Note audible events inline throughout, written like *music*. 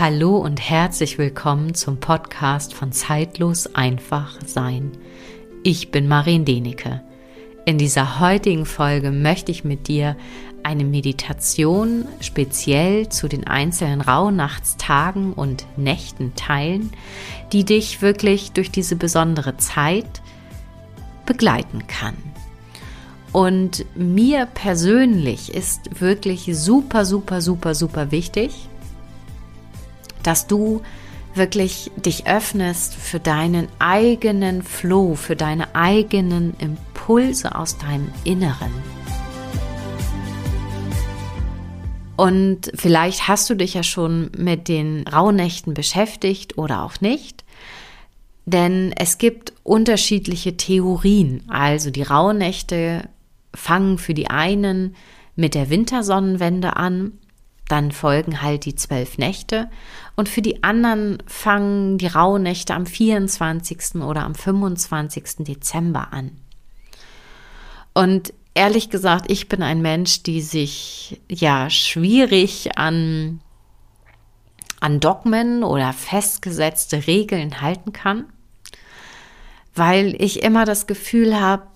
Hallo und herzlich willkommen zum Podcast von Zeitlos einfach sein. Ich bin Marien Denecke. In dieser heutigen Folge möchte ich mit dir eine Meditation speziell zu den einzelnen Rauhnachtstagen und Nächten teilen, die dich wirklich durch diese besondere Zeit begleiten kann. Und mir persönlich ist wirklich super, super, super, super wichtig, dass du wirklich dich öffnest für deinen eigenen Flow, für deine eigenen Impulse aus deinem Inneren. Und vielleicht hast du dich ja schon mit den Rauhnächten beschäftigt oder auch nicht. Denn es gibt unterschiedliche Theorien. Also die Rauhnächte fangen für die einen mit der Wintersonnenwende an dann folgen halt die zwölf Nächte und für die anderen fangen die Rauhnächte am 24. oder am 25. Dezember an. Und ehrlich gesagt, ich bin ein Mensch, die sich ja schwierig an, an Dogmen oder festgesetzte Regeln halten kann, weil ich immer das Gefühl habe,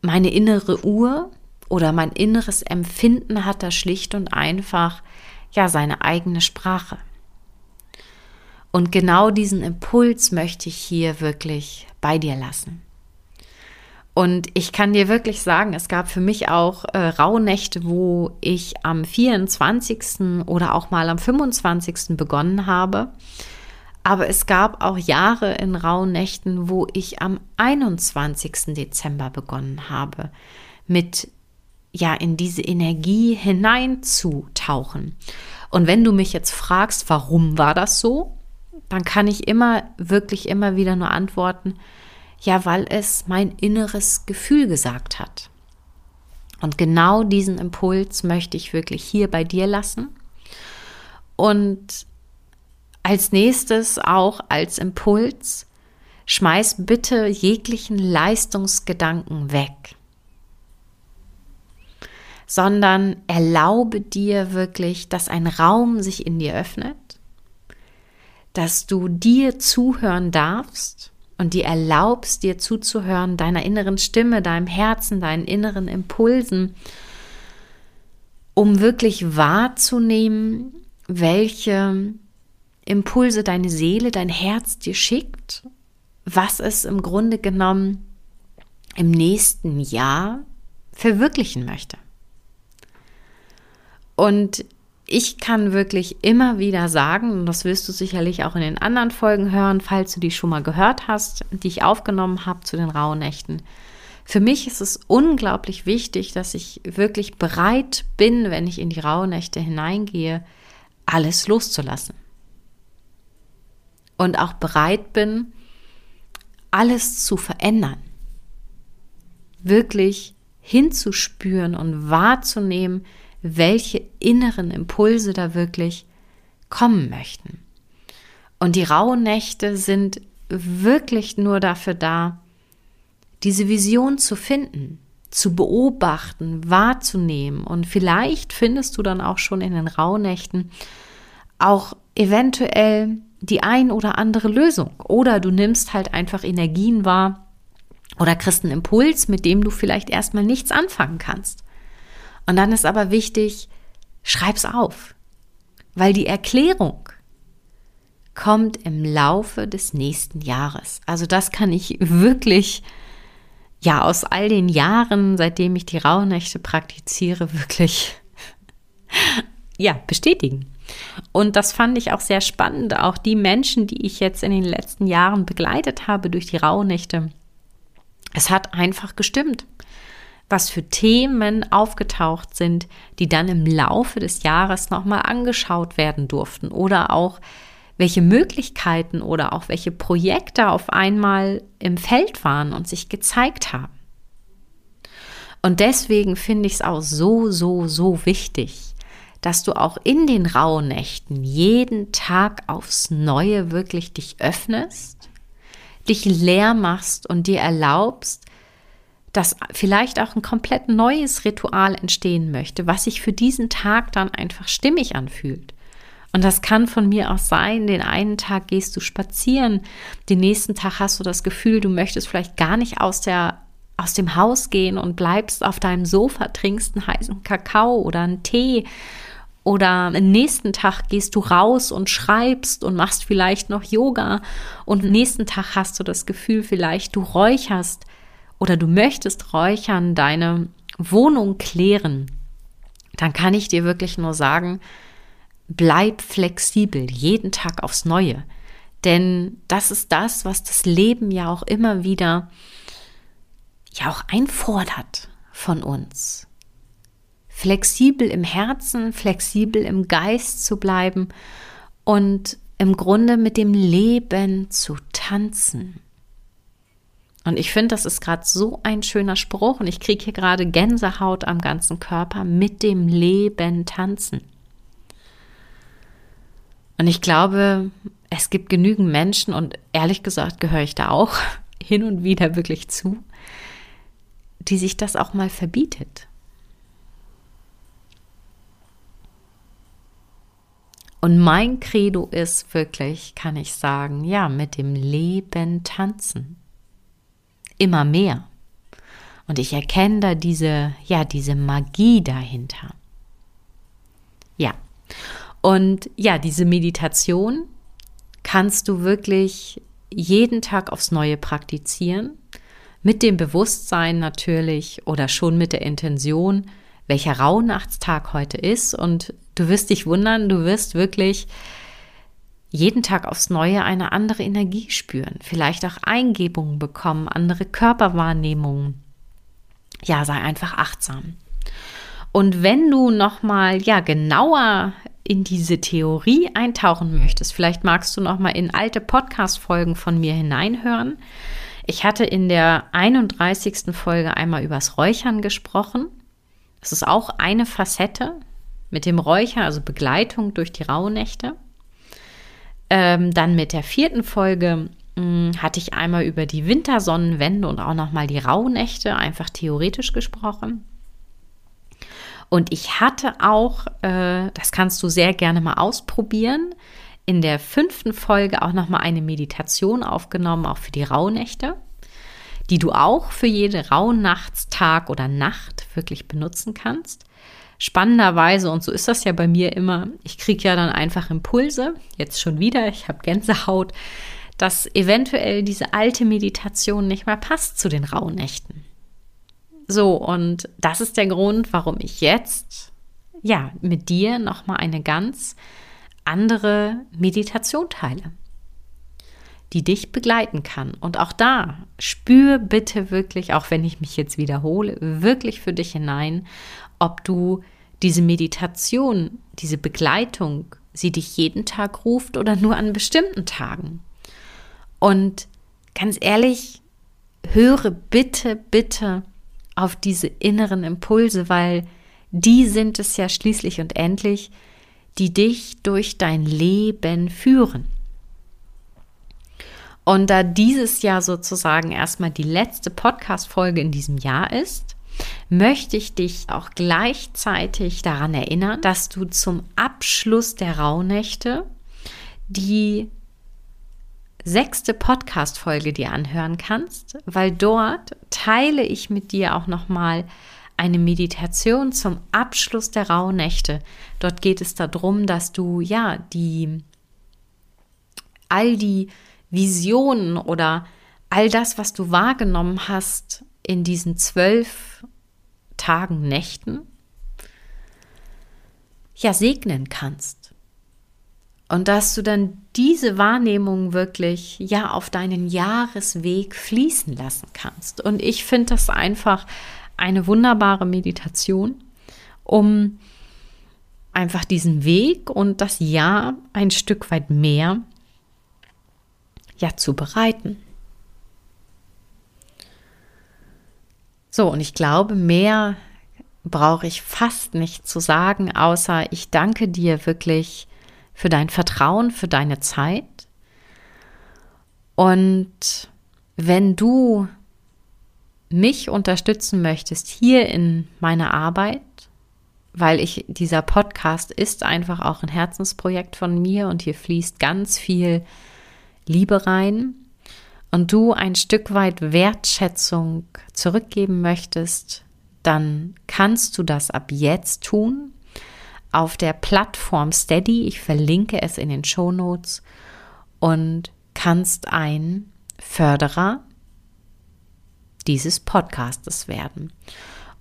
meine innere Uhr, oder mein inneres Empfinden hat da schlicht und einfach ja seine eigene Sprache. Und genau diesen Impuls möchte ich hier wirklich bei dir lassen. Und ich kann dir wirklich sagen, es gab für mich auch äh, Rauhnächte, wo ich am 24. oder auch mal am 25. begonnen habe. Aber es gab auch Jahre in Rauhnächten, wo ich am 21. Dezember begonnen habe mit ja in diese Energie hineinzutauchen. Und wenn du mich jetzt fragst, warum war das so, dann kann ich immer, wirklich immer wieder nur antworten, ja, weil es mein inneres Gefühl gesagt hat. Und genau diesen Impuls möchte ich wirklich hier bei dir lassen. Und als nächstes auch als Impuls, schmeiß bitte jeglichen Leistungsgedanken weg sondern erlaube dir wirklich, dass ein Raum sich in dir öffnet, dass du dir zuhören darfst und dir erlaubst, dir zuzuhören, deiner inneren Stimme, deinem Herzen, deinen inneren Impulsen, um wirklich wahrzunehmen, welche Impulse deine Seele, dein Herz dir schickt, was es im Grunde genommen im nächsten Jahr verwirklichen möchte. Und ich kann wirklich immer wieder sagen, und das wirst du sicherlich auch in den anderen Folgen hören, falls du die schon mal gehört hast, die ich aufgenommen habe zu den Rauhnächten. Für mich ist es unglaublich wichtig, dass ich wirklich bereit bin, wenn ich in die Rauhnächte hineingehe, alles loszulassen. Und auch bereit bin, alles zu verändern. Wirklich hinzuspüren und wahrzunehmen, welche inneren Impulse da wirklich kommen möchten. Und die rauen Nächte sind wirklich nur dafür da, diese Vision zu finden, zu beobachten, wahrzunehmen. Und vielleicht findest du dann auch schon in den Rauhnächten auch eventuell die ein oder andere Lösung. Oder du nimmst halt einfach Energien wahr oder kriegst einen Impuls, mit dem du vielleicht erstmal nichts anfangen kannst. Und dann ist aber wichtig, schreib's auf, weil die Erklärung kommt im Laufe des nächsten Jahres. Also das kann ich wirklich ja aus all den Jahren, seitdem ich die Rauhnächte praktiziere, wirklich *laughs* ja, bestätigen. Und das fand ich auch sehr spannend. Auch die Menschen, die ich jetzt in den letzten Jahren begleitet habe durch die Rauhnächte, es hat einfach gestimmt was für Themen aufgetaucht sind, die dann im Laufe des Jahres nochmal angeschaut werden durften oder auch welche Möglichkeiten oder auch welche Projekte auf einmal im Feld waren und sich gezeigt haben. Und deswegen finde ich es auch so, so, so wichtig, dass du auch in den Rauhnächten jeden Tag aufs Neue wirklich dich öffnest, dich leer machst und dir erlaubst, dass vielleicht auch ein komplett neues Ritual entstehen möchte, was sich für diesen Tag dann einfach stimmig anfühlt. Und das kann von mir aus sein, den einen Tag gehst du spazieren, den nächsten Tag hast du das Gefühl, du möchtest vielleicht gar nicht aus der aus dem Haus gehen und bleibst auf deinem Sofa, trinkst einen heißen Kakao oder einen Tee oder am nächsten Tag gehst du raus und schreibst und machst vielleicht noch Yoga und am nächsten Tag hast du das Gefühl, vielleicht du räucherst oder du möchtest räuchern, deine Wohnung klären. Dann kann ich dir wirklich nur sagen, bleib flexibel, jeden Tag aufs Neue. Denn das ist das, was das Leben ja auch immer wieder ja auch einfordert von uns. Flexibel im Herzen, flexibel im Geist zu bleiben und im Grunde mit dem Leben zu tanzen. Und ich finde, das ist gerade so ein schöner Spruch und ich kriege hier gerade Gänsehaut am ganzen Körper mit dem Leben tanzen. Und ich glaube, es gibt genügend Menschen und ehrlich gesagt gehöre ich da auch *laughs* hin und wieder wirklich zu, die sich das auch mal verbietet. Und mein Credo ist wirklich, kann ich sagen, ja, mit dem Leben tanzen. Immer mehr. Und ich erkenne da diese, ja, diese Magie dahinter. Ja. Und ja, diese Meditation kannst du wirklich jeden Tag aufs Neue praktizieren mit dem Bewusstsein natürlich oder schon mit der Intention, welcher Rauhnachtstag heute ist. Und du wirst dich wundern, du wirst wirklich jeden Tag aufs Neue eine andere Energie spüren, vielleicht auch Eingebungen bekommen, andere Körperwahrnehmungen. Ja, sei einfach achtsam. Und wenn du noch mal ja genauer in diese Theorie eintauchen möchtest, vielleicht magst du noch mal in alte Podcast Folgen von mir hineinhören. Ich hatte in der 31. Folge einmal übers Räuchern gesprochen. Das ist auch eine Facette mit dem Räuchern, also Begleitung durch die Rauhnächte. Ähm, dann mit der vierten Folge mh, hm, hatte ich einmal über die Wintersonnenwende und auch nochmal die Rauhnächte einfach theoretisch gesprochen. Und ich hatte auch, äh, das kannst du sehr gerne mal ausprobieren, in der fünften Folge auch nochmal eine Meditation aufgenommen, auch für die Rauhnächte, die du auch für jede Rauhnachtstag oder Nacht wirklich benutzen kannst. Spannenderweise, und so ist das ja bei mir immer, ich kriege ja dann einfach Impulse, jetzt schon wieder, ich habe Gänsehaut, dass eventuell diese alte Meditation nicht mehr passt zu den Rauhnächten. So, und das ist der Grund, warum ich jetzt ja mit dir nochmal eine ganz andere Meditation teile, die dich begleiten kann. Und auch da spür bitte wirklich, auch wenn ich mich jetzt wiederhole, wirklich für dich hinein, ob du diese Meditation, diese Begleitung, sie dich jeden Tag ruft oder nur an bestimmten Tagen. Und ganz ehrlich, höre bitte, bitte auf diese inneren Impulse, weil die sind es ja schließlich und endlich, die dich durch dein Leben führen. Und da dieses Jahr sozusagen erstmal die letzte Podcast-Folge in diesem Jahr ist, möchte ich dich auch gleichzeitig daran erinnern, dass du zum Abschluss der Rauhnächte die sechste Podcast-Folge dir anhören kannst, weil dort teile ich mit dir auch nochmal eine Meditation zum Abschluss der Rauhnächte. Dort geht es darum, dass du ja die all die Visionen oder all das, was du wahrgenommen hast in diesen zwölf Tagen, Nächten, ja segnen kannst. Und dass du dann diese Wahrnehmung wirklich ja auf deinen Jahresweg fließen lassen kannst. Und ich finde das einfach eine wunderbare Meditation, um einfach diesen Weg und das Jahr ein Stück weit mehr ja zu bereiten. So, und ich glaube, mehr brauche ich fast nicht zu sagen, außer ich danke dir wirklich für dein Vertrauen, für deine Zeit. Und wenn du mich unterstützen möchtest hier in meiner Arbeit, weil ich, dieser Podcast ist einfach auch ein Herzensprojekt von mir und hier fließt ganz viel Liebe rein und du ein Stück weit Wertschätzung zurückgeben möchtest, dann kannst du das ab jetzt tun auf der Plattform Steady. Ich verlinke es in den Show Notes und kannst ein Förderer dieses Podcastes werden.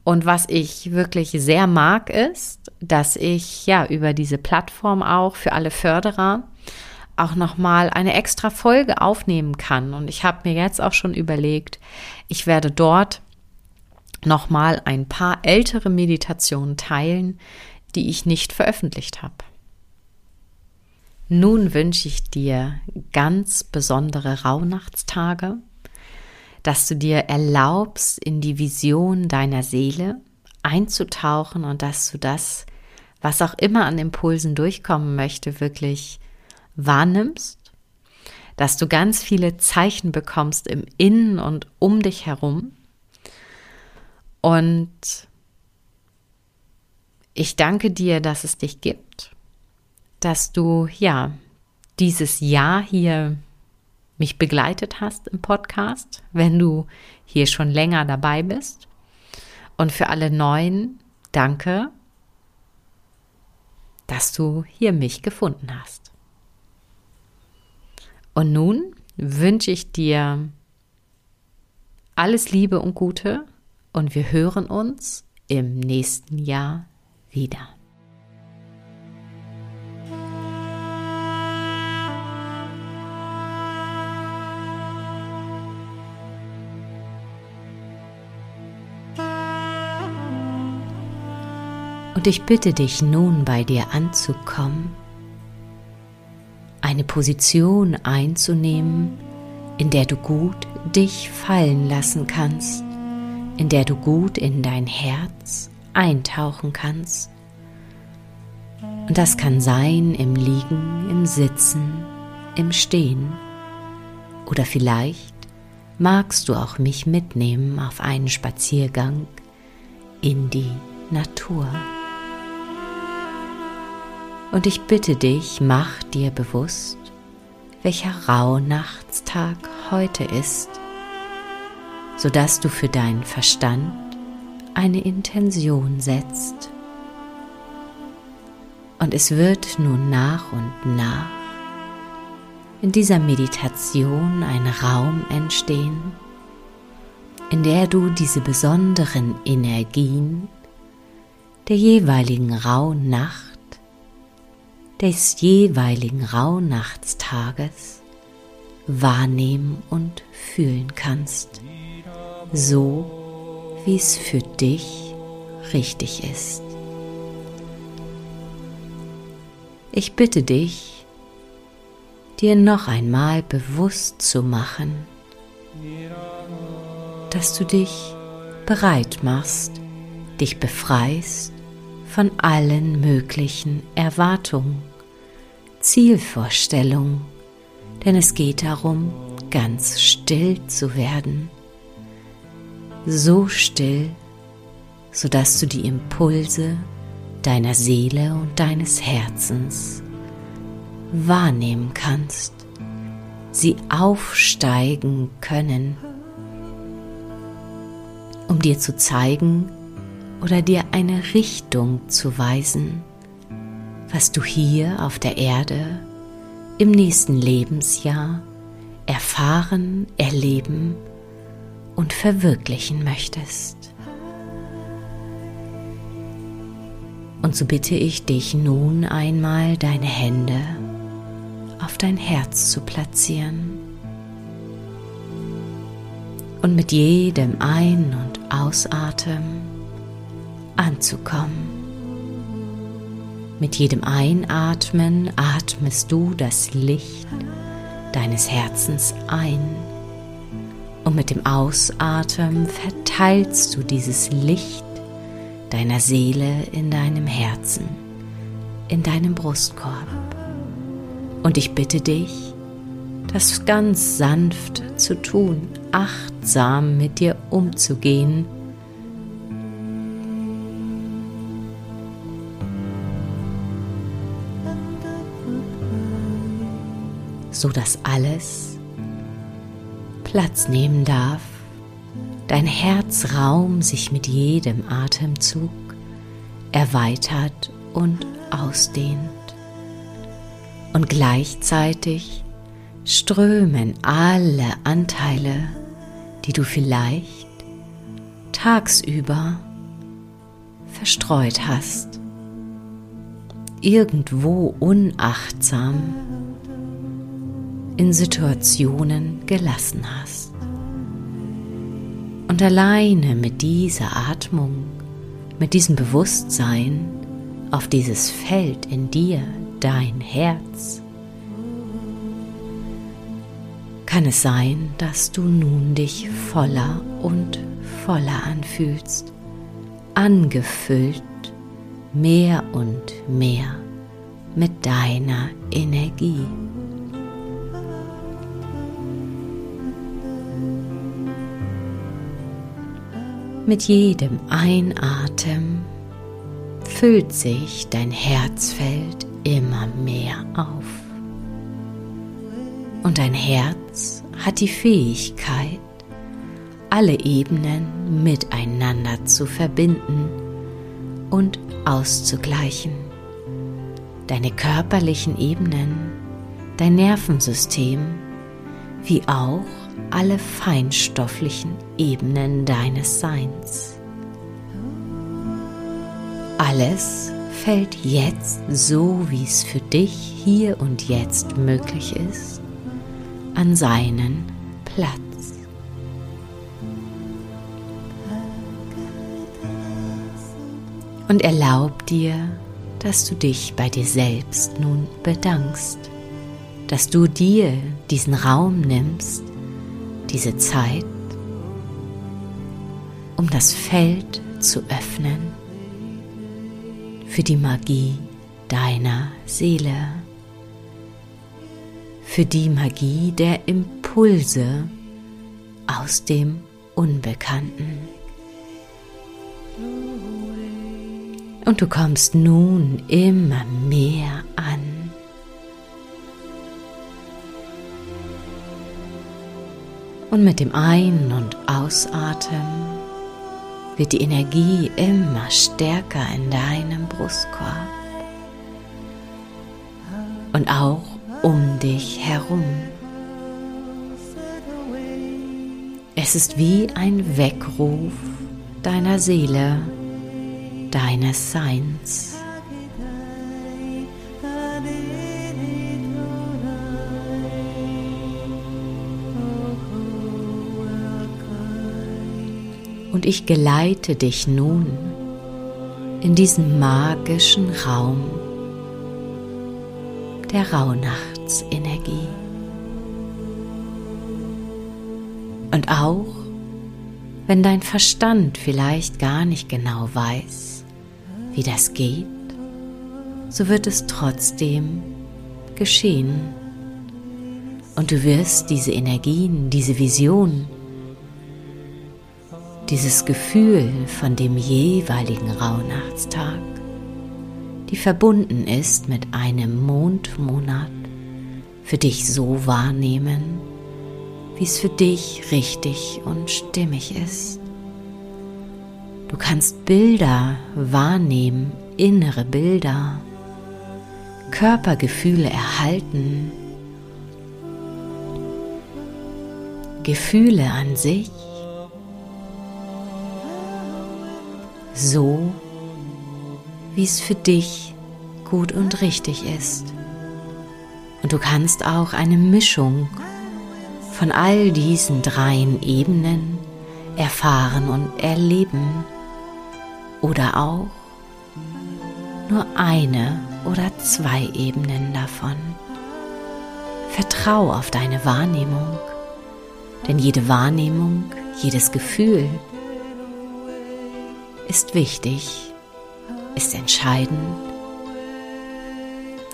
Und was ich wirklich sehr mag, ist, dass ich ja über diese Plattform auch für alle Förderer auch nochmal eine extra Folge aufnehmen kann. Und ich habe mir jetzt auch schon überlegt, ich werde dort nochmal ein paar ältere Meditationen teilen, die ich nicht veröffentlicht habe. Nun wünsche ich dir ganz besondere Rauhnachtstage dass du dir erlaubst, in die Vision deiner Seele einzutauchen und dass du das, was auch immer an Impulsen durchkommen möchte, wirklich wahrnimmst, dass du ganz viele Zeichen bekommst im Innen und um dich herum. Und ich danke dir, dass es dich gibt, dass du ja dieses Jahr hier mich begleitet hast im Podcast, wenn du hier schon länger dabei bist. Und für alle Neuen, danke, dass du hier mich gefunden hast. Und nun wünsche ich dir alles Liebe und Gute und wir hören uns im nächsten Jahr wieder. Und ich bitte dich nun bei dir anzukommen, eine Position einzunehmen, in der du gut dich fallen lassen kannst, in der du gut in dein Herz eintauchen kannst. Und das kann sein im Liegen, im Sitzen, im Stehen. Oder vielleicht magst du auch mich mitnehmen auf einen Spaziergang in die Natur. Und ich bitte dich, mach dir bewusst, welcher Rauhnachtstag heute ist, sodass du für deinen Verstand eine Intention setzt. Und es wird nun nach und nach in dieser Meditation ein Raum entstehen, in der du diese besonderen Energien der jeweiligen Rauhnacht des jeweiligen Rauhnachtstages wahrnehmen und fühlen kannst, so wie es für dich richtig ist. Ich bitte dich, dir noch einmal bewusst zu machen, dass du dich bereit machst, dich befreist von allen möglichen Erwartungen, Zielvorstellungen, denn es geht darum, ganz still zu werden, so still, sodass du die Impulse deiner Seele und deines Herzens wahrnehmen kannst, sie aufsteigen können, um dir zu zeigen, oder dir eine Richtung zu weisen, was du hier auf der Erde im nächsten Lebensjahr erfahren, erleben und verwirklichen möchtest. Und so bitte ich dich nun einmal deine Hände auf dein Herz zu platzieren und mit jedem Ein- und Ausatmen anzukommen. Mit jedem Einatmen atmest du das Licht deines Herzens ein und mit dem Ausatmen verteilst du dieses Licht deiner Seele in deinem Herzen, in deinem Brustkorb. Und ich bitte dich, das ganz sanft zu tun, achtsam mit dir umzugehen so dass alles Platz nehmen darf, dein Herzraum sich mit jedem Atemzug erweitert und ausdehnt. Und gleichzeitig strömen alle Anteile, die du vielleicht tagsüber verstreut hast, irgendwo unachtsam in Situationen gelassen hast. Und alleine mit dieser Atmung, mit diesem Bewusstsein auf dieses Feld in dir, dein Herz, kann es sein, dass du nun dich voller und voller anfühlst, angefüllt mehr und mehr mit deiner Energie. Mit jedem Einatmen füllt sich dein Herzfeld immer mehr auf. Und dein Herz hat die Fähigkeit, alle Ebenen miteinander zu verbinden und auszugleichen. Deine körperlichen Ebenen, dein Nervensystem, wie auch alle feinstofflichen Ebenen deines Seins. Alles fällt jetzt so, wie es für dich hier und jetzt möglich ist, an seinen Platz. Und erlaub dir, dass du dich bei dir selbst nun bedankst, dass du dir diesen Raum nimmst, diese Zeit, um das Feld zu öffnen für die Magie deiner Seele, für die Magie der Impulse aus dem Unbekannten. Und du kommst nun immer mehr an Und mit dem Ein- und Ausatmen wird die Energie immer stärker in deinem Brustkorb und auch um dich herum. Es ist wie ein Weckruf deiner Seele, deines Seins. Und ich geleite dich nun in diesen magischen Raum der Rauhnachtsenergie. Und auch wenn dein Verstand vielleicht gar nicht genau weiß, wie das geht, so wird es trotzdem geschehen. Und du wirst diese Energien, diese Visionen dieses Gefühl von dem jeweiligen Rauhnachtstag, die verbunden ist mit einem Mondmonat, für dich so wahrnehmen, wie es für dich richtig und stimmig ist. Du kannst Bilder wahrnehmen, innere Bilder, Körpergefühle erhalten, Gefühle an sich so, wie es für dich gut und richtig ist. Und du kannst auch eine Mischung von all diesen dreien Ebenen erfahren und erleben oder auch nur eine oder zwei Ebenen davon. Vertrau auf deine Wahrnehmung, denn jede Wahrnehmung, jedes Gefühl, ist wichtig, ist entscheidend,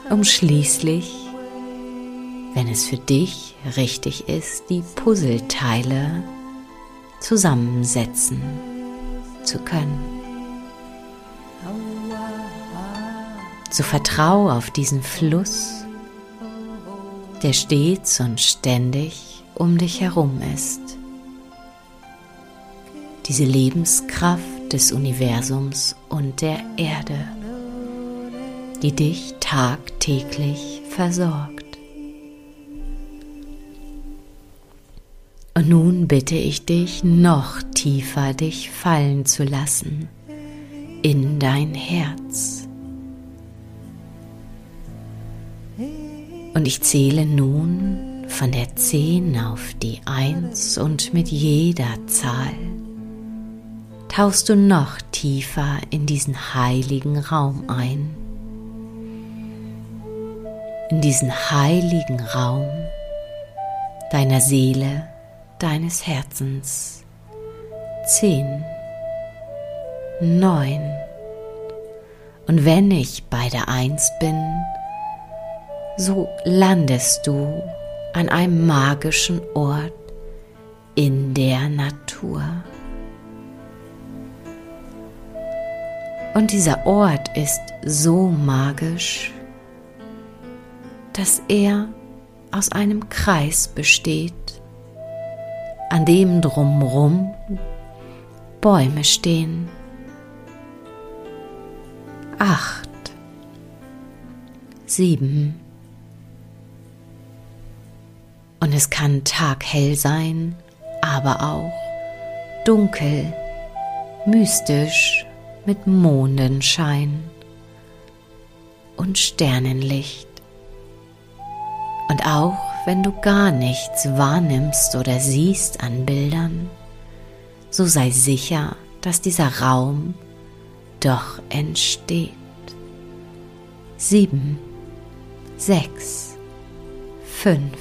um schließlich, wenn es für dich richtig ist, die Puzzleteile zusammensetzen zu können. So vertraue auf diesen Fluss der stets und ständig um dich herum ist. Diese Lebenskraft des Universums und der Erde, die dich tagtäglich versorgt. Und nun bitte ich dich, noch tiefer dich fallen zu lassen in dein Herz. Und ich zähle nun von der 10 auf die 1 und mit jeder Zahl tauchst du noch tiefer in diesen heiligen Raum ein. In diesen heiligen Raum deiner Seele, deines Herzens. 10, 9. Und wenn ich bei der 1 bin, so landest du an einem magischen Ort in der Natur. Und dieser Ort ist so magisch, dass er aus einem Kreis besteht, an dem drumherum Bäume stehen. Acht, sieben, und es kann taghell sein, aber auch dunkel, mystisch mit Mondenschein und Sternenlicht. Und auch wenn du gar nichts wahrnimmst oder siehst an Bildern, so sei sicher, dass dieser Raum doch entsteht. Sieben, sechs, fünf.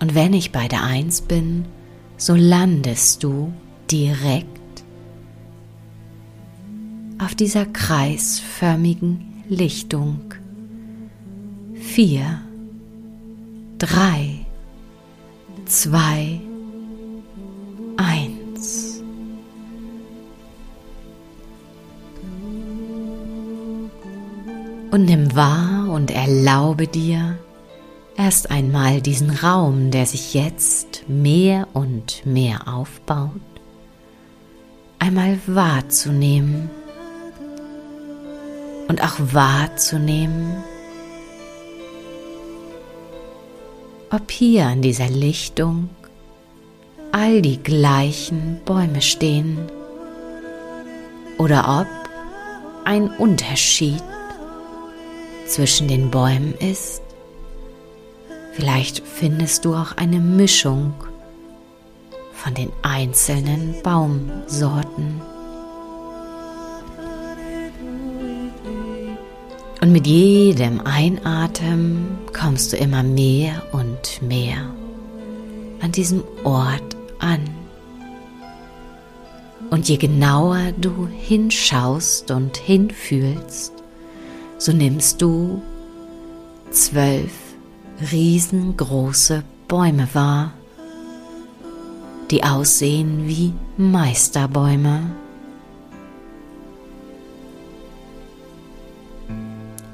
Und wenn ich bei der Eins bin, so landest du direkt auf dieser kreisförmigen Lichtung. Vier, drei, zwei, eins. Und nimm wahr und erlaube dir, erst einmal diesen Raum, der sich jetzt mehr und mehr aufbaut, einmal wahrzunehmen und auch wahrzunehmen, ob hier an dieser Lichtung all die gleichen Bäume stehen oder ob ein Unterschied zwischen den Bäumen ist. Vielleicht findest du auch eine Mischung von den einzelnen Baumsorten. Und mit jedem Einatmen kommst du immer mehr und mehr an diesem Ort an. Und je genauer du hinschaust und hinfühlst, so nimmst du zwölf riesengroße Bäume wahr, die aussehen wie Meisterbäume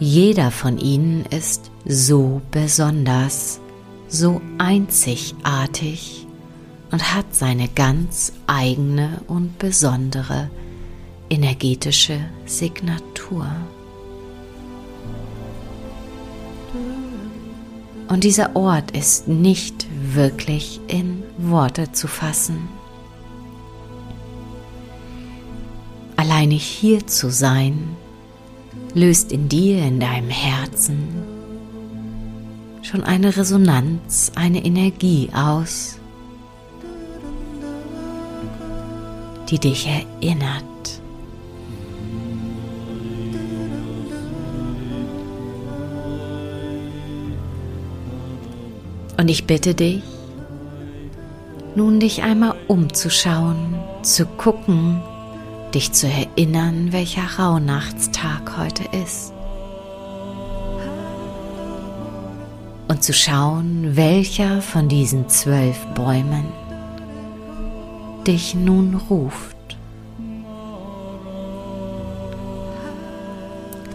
Jeder von ihnen ist so besonders, so einzigartig und hat seine ganz eigene und besondere energetische Signatur. Und dieser Ort ist nicht wirklich in Worte zu fassen. Alleine hier zu sein, löst in dir, in deinem Herzen schon eine Resonanz, eine Energie aus, die dich erinnert. Und ich bitte dich, nun dich einmal umzuschauen, zu gucken, dich zu erinnern, welcher Rauhnachtstag heute ist. Und zu schauen, welcher von diesen zwölf Bäumen dich nun ruft.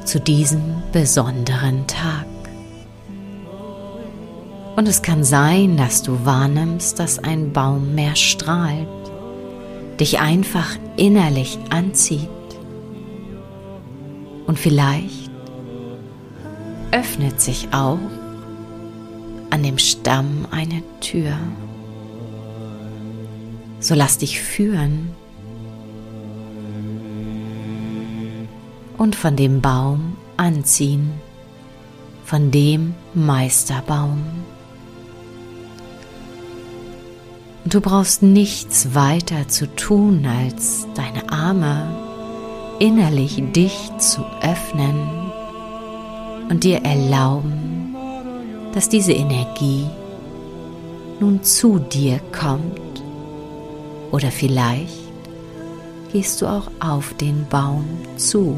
Zu diesem besonderen Tag. Und es kann sein, dass du wahrnimmst, dass ein Baum mehr strahlt, dich einfach innerlich anzieht. Und vielleicht öffnet sich auch an dem Stamm eine Tür. So lass dich führen und von dem Baum anziehen, von dem Meisterbaum. Und du brauchst nichts weiter zu tun, als deine Arme innerlich dicht zu öffnen und dir erlauben, dass diese Energie nun zu dir kommt oder vielleicht gehst du auch auf den Baum zu.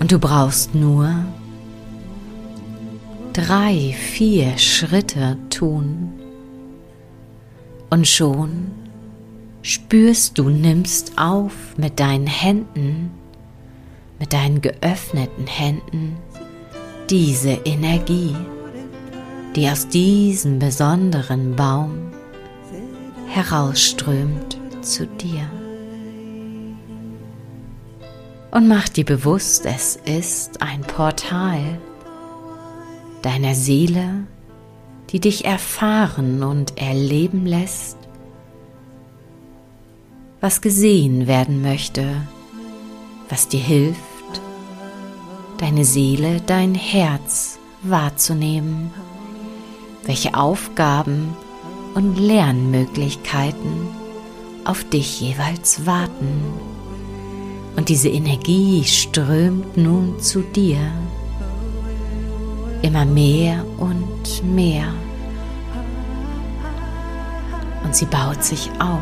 Und du brauchst nur drei, vier Schritte tun. Und schon spürst du, nimmst auf mit deinen Händen, mit deinen geöffneten Händen diese Energie, die aus diesem besonderen Baum herausströmt zu dir. Und mach dir bewusst, es ist ein Portal deiner Seele, die dich erfahren und erleben lässt, was gesehen werden möchte, was dir hilft, deine Seele, dein Herz wahrzunehmen, welche Aufgaben und Lernmöglichkeiten auf dich jeweils warten. Und diese Energie strömt nun zu dir immer mehr und mehr. Und sie baut sich auf.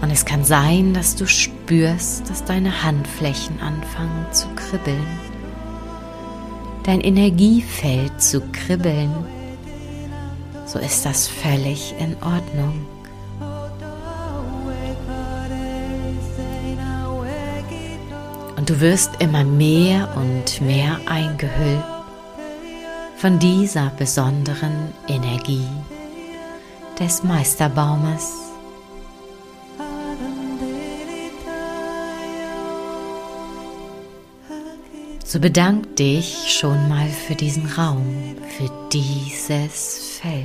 Und es kann sein, dass du spürst, dass deine Handflächen anfangen zu kribbeln. Dein Energiefeld zu kribbeln. So ist das völlig in Ordnung. Du wirst immer mehr und mehr eingehüllt von dieser besonderen Energie des Meisterbaumes. So bedank dich schon mal für diesen Raum, für dieses Feld.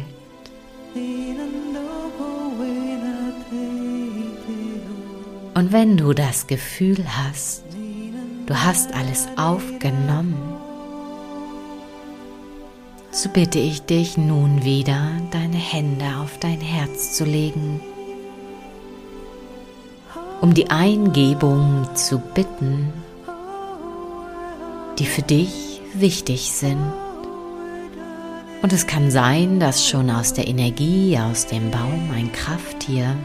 Und wenn du das Gefühl hast, Du hast alles aufgenommen. So bitte ich dich nun wieder, deine Hände auf dein Herz zu legen, um die Eingebungen zu bitten, die für dich wichtig sind. Und es kann sein, dass schon aus der Energie, aus dem Baum ein Krafttier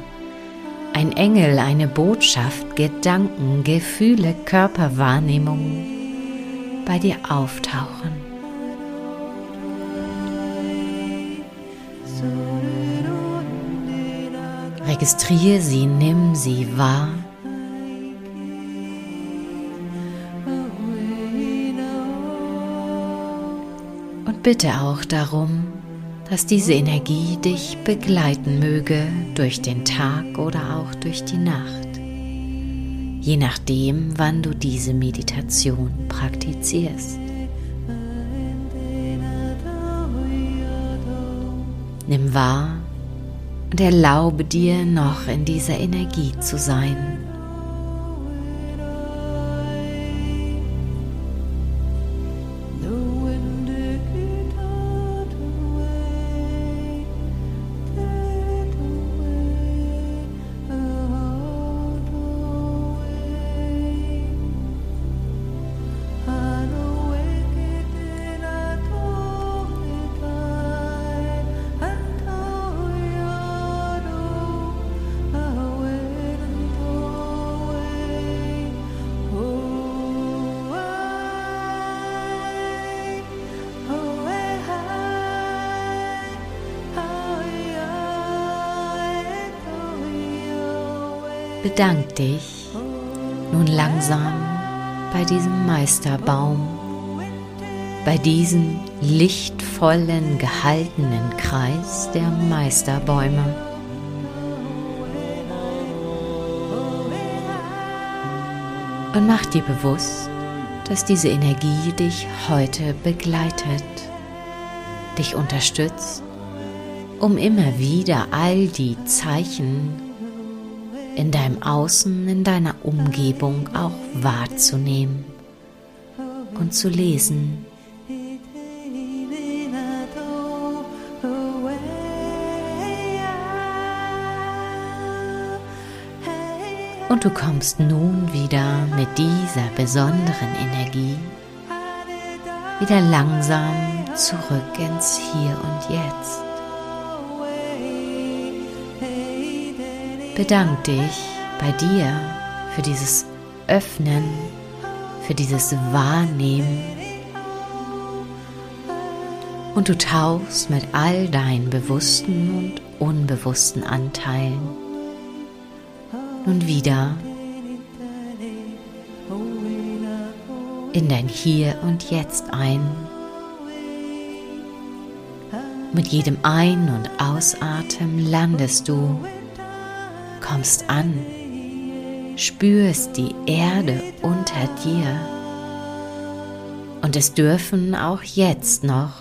ein Engel, eine Botschaft, Gedanken, Gefühle, Körperwahrnehmungen bei dir auftauchen. Registriere sie, nimm sie wahr. Und bitte auch darum, dass diese Energie dich begleiten möge durch den Tag oder auch durch die Nacht, je nachdem, wann du diese Meditation praktizierst. Nimm wahr und erlaube dir noch in dieser Energie zu sein. Bedank dich nun langsam bei diesem Meisterbaum, bei diesem lichtvollen, gehaltenen Kreis der Meisterbäume. Und mach dir bewusst, dass diese Energie dich heute begleitet, dich unterstützt, um immer wieder all die Zeichen in deinem Außen, in deiner Umgebung auch wahrzunehmen und zu lesen. Und du kommst nun wieder mit dieser besonderen Energie wieder langsam zurück ins Hier und Jetzt. Bedank dich bei dir für dieses Öffnen, für dieses Wahrnehmen. Und du tauchst mit all deinen bewussten und unbewussten Anteilen nun wieder in dein Hier und Jetzt ein. Mit jedem Ein- und Ausatmen landest du, kommst an, spürst die Erde unter dir. Und es dürfen auch jetzt noch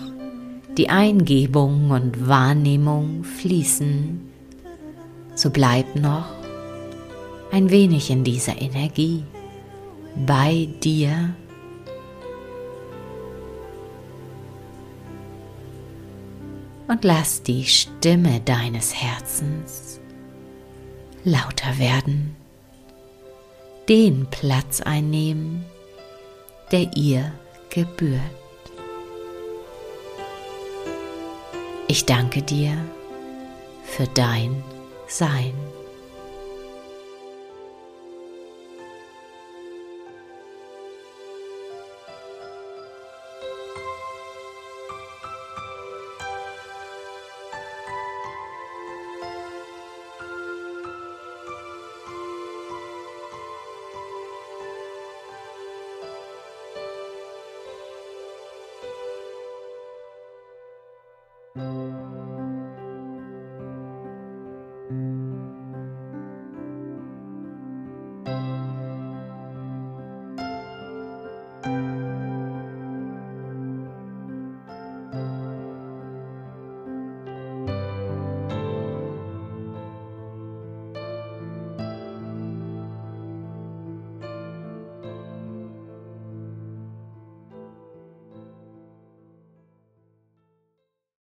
die Eingebung und Wahrnehmung fließen. So bleib noch ein wenig in dieser Energie bei dir. Und lass die Stimme deines Herzens lauter werden, den Platz einnehmen, der ihr gebührt. Ich danke dir für dein Sein.